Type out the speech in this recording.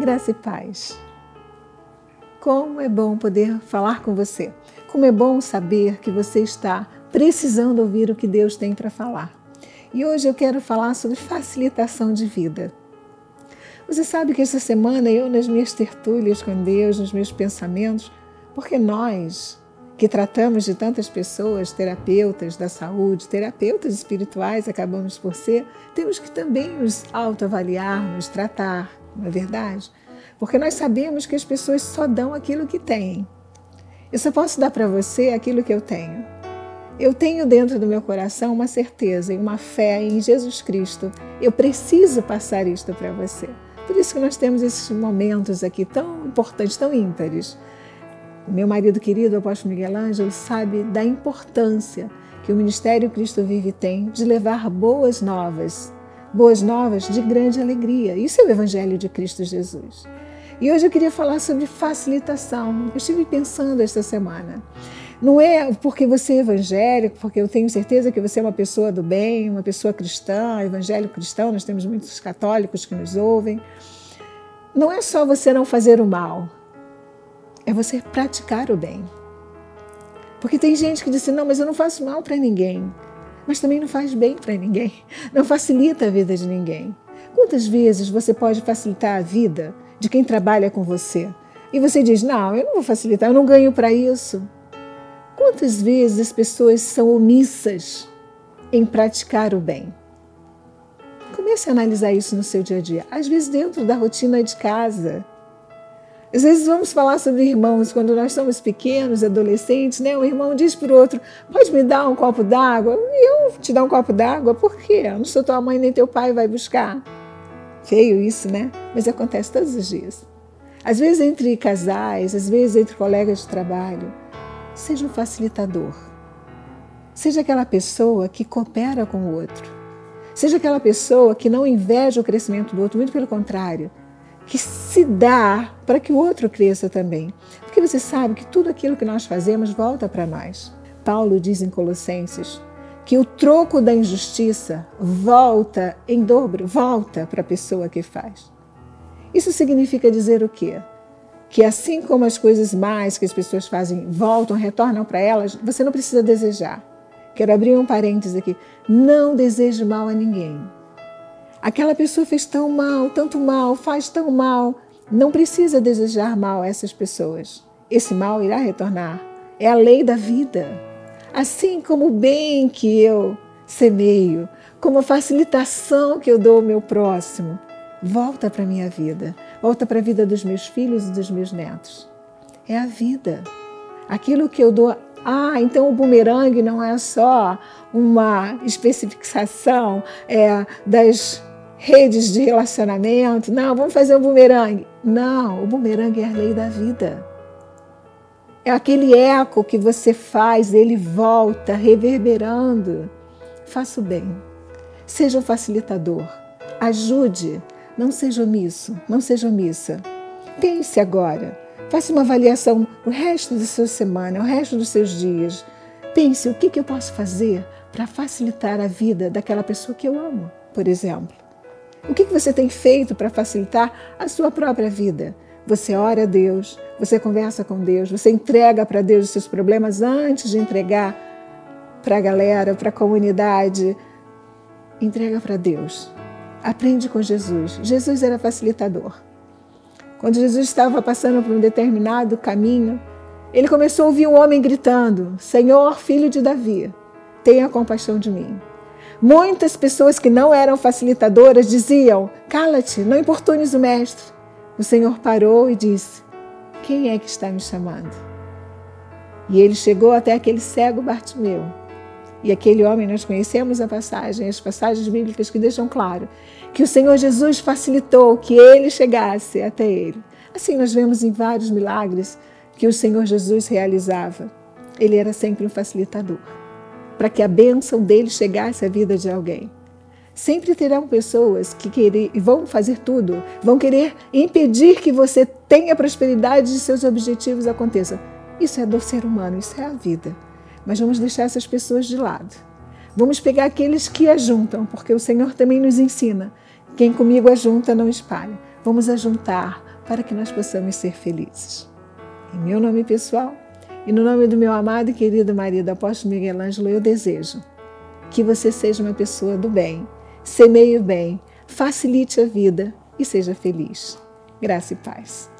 Graça e paz. Como é bom poder falar com você. Como é bom saber que você está precisando ouvir o que Deus tem para falar. E hoje eu quero falar sobre facilitação de vida. Você sabe que essa semana eu, nas minhas tertúlias com Deus, nos meus pensamentos, porque nós que tratamos de tantas pessoas, terapeutas da saúde, terapeutas espirituais, acabamos por ser, temos que também nos autoavaliar, nos tratar, não é verdade? Porque nós sabemos que as pessoas só dão aquilo que têm. Eu só posso dar para você aquilo que eu tenho. Eu tenho dentro do meu coração uma certeza e uma fé em Jesus Cristo. Eu preciso passar isto para você. Por isso que nós temos esses momentos aqui tão importantes, tão ímpares. O meu marido querido, o apóstolo Miguel Ângelo, sabe da importância que o Ministério Cristo Vive tem de levar boas novas boas novas de grande alegria. Isso é o Evangelho de Cristo Jesus. E hoje eu queria falar sobre facilitação. Eu estive pensando esta semana. Não é porque você é evangélico, porque eu tenho certeza que você é uma pessoa do bem, uma pessoa cristã, evangélico cristão, nós temos muitos católicos que nos ouvem. Não é só você não fazer o mal, é você praticar o bem. Porque tem gente que diz assim, não, mas eu não faço mal para ninguém mas também não faz bem para ninguém, não facilita a vida de ninguém. Quantas vezes você pode facilitar a vida de quem trabalha com você? E você diz: Não, eu não vou facilitar, eu não ganho para isso. Quantas vezes as pessoas são omissas em praticar o bem? Comece a analisar isso no seu dia a dia, às vezes dentro da rotina de casa. Às vezes vamos falar sobre irmãos quando nós somos pequenos, adolescentes, né? Um irmão diz para o outro: pode me dar um copo d'água? E eu te dar um copo d'água? Por quê? Eu não sou tua mãe nem teu pai vai buscar. Feio isso, né? Mas acontece todos os dias. Às vezes entre casais, às vezes entre colegas de trabalho. Seja um facilitador. Seja aquela pessoa que coopera com o outro. Seja aquela pessoa que não inveja o crescimento do outro, muito pelo contrário que se dá para que o outro cresça também. Porque você sabe que tudo aquilo que nós fazemos volta para nós. Paulo diz em Colossenses que o troco da injustiça volta em dobro, volta para a pessoa que faz. Isso significa dizer o quê? Que assim como as coisas mais que as pessoas fazem voltam, retornam para elas, você não precisa desejar. Quero abrir um parênteses aqui. Não deseje mal a ninguém Aquela pessoa fez tão mal, tanto mal, faz tão mal. Não precisa desejar mal a essas pessoas. Esse mal irá retornar. É a lei da vida. Assim como o bem que eu semeio, como a facilitação que eu dou ao meu próximo, volta para a minha vida, volta para a vida dos meus filhos e dos meus netos. É a vida. Aquilo que eu dou. Ah, então o bumerangue não é só uma especificação é, das redes de relacionamento. Não, vamos fazer um bumerangue. Não, o bumerangue é a lei da vida. É aquele eco que você faz, ele volta reverberando. Faça o bem. Seja um facilitador. Ajude. Não seja omisso, não seja omissa. Pense agora. Faça uma avaliação o resto da sua semana, o resto dos seus dias. Pense o que, que eu posso fazer para facilitar a vida daquela pessoa que eu amo, por exemplo. O que você tem feito para facilitar a sua própria vida? Você ora a Deus, você conversa com Deus, você entrega para Deus os seus problemas antes de entregar para a galera, para a comunidade. Entrega para Deus. Aprende com Jesus. Jesus era facilitador. Quando Jesus estava passando por um determinado caminho, ele começou a ouvir um homem gritando: Senhor, filho de Davi, tenha compaixão de mim. Muitas pessoas que não eram facilitadoras diziam: Cala-te, não importunes o mestre. O Senhor parou e disse: Quem é que está me chamando? E ele chegou até aquele cego Bartimeu. E aquele homem, nós conhecemos a passagem, as passagens bíblicas que deixam claro que o Senhor Jesus facilitou que ele chegasse até ele. Assim nós vemos em vários milagres que o Senhor Jesus realizava. Ele era sempre um facilitador para que a bênção dele chegasse à vida de alguém. Sempre terão pessoas que querer, vão fazer tudo, vão querer impedir que você tenha prosperidade e seus objetivos aconteçam. Isso é do ser humano, isso é a vida. Mas vamos deixar essas pessoas de lado. Vamos pegar aqueles que ajuntam, porque o Senhor também nos ensina: quem comigo ajunta não espalha. Vamos ajuntar para que nós possamos ser felizes. Em meu nome pessoal e no nome do meu amado e querido marido apóstolo Miguel Ângelo, eu desejo que você seja uma pessoa do bem, semeie o bem, facilite a vida e seja feliz. Graça e paz.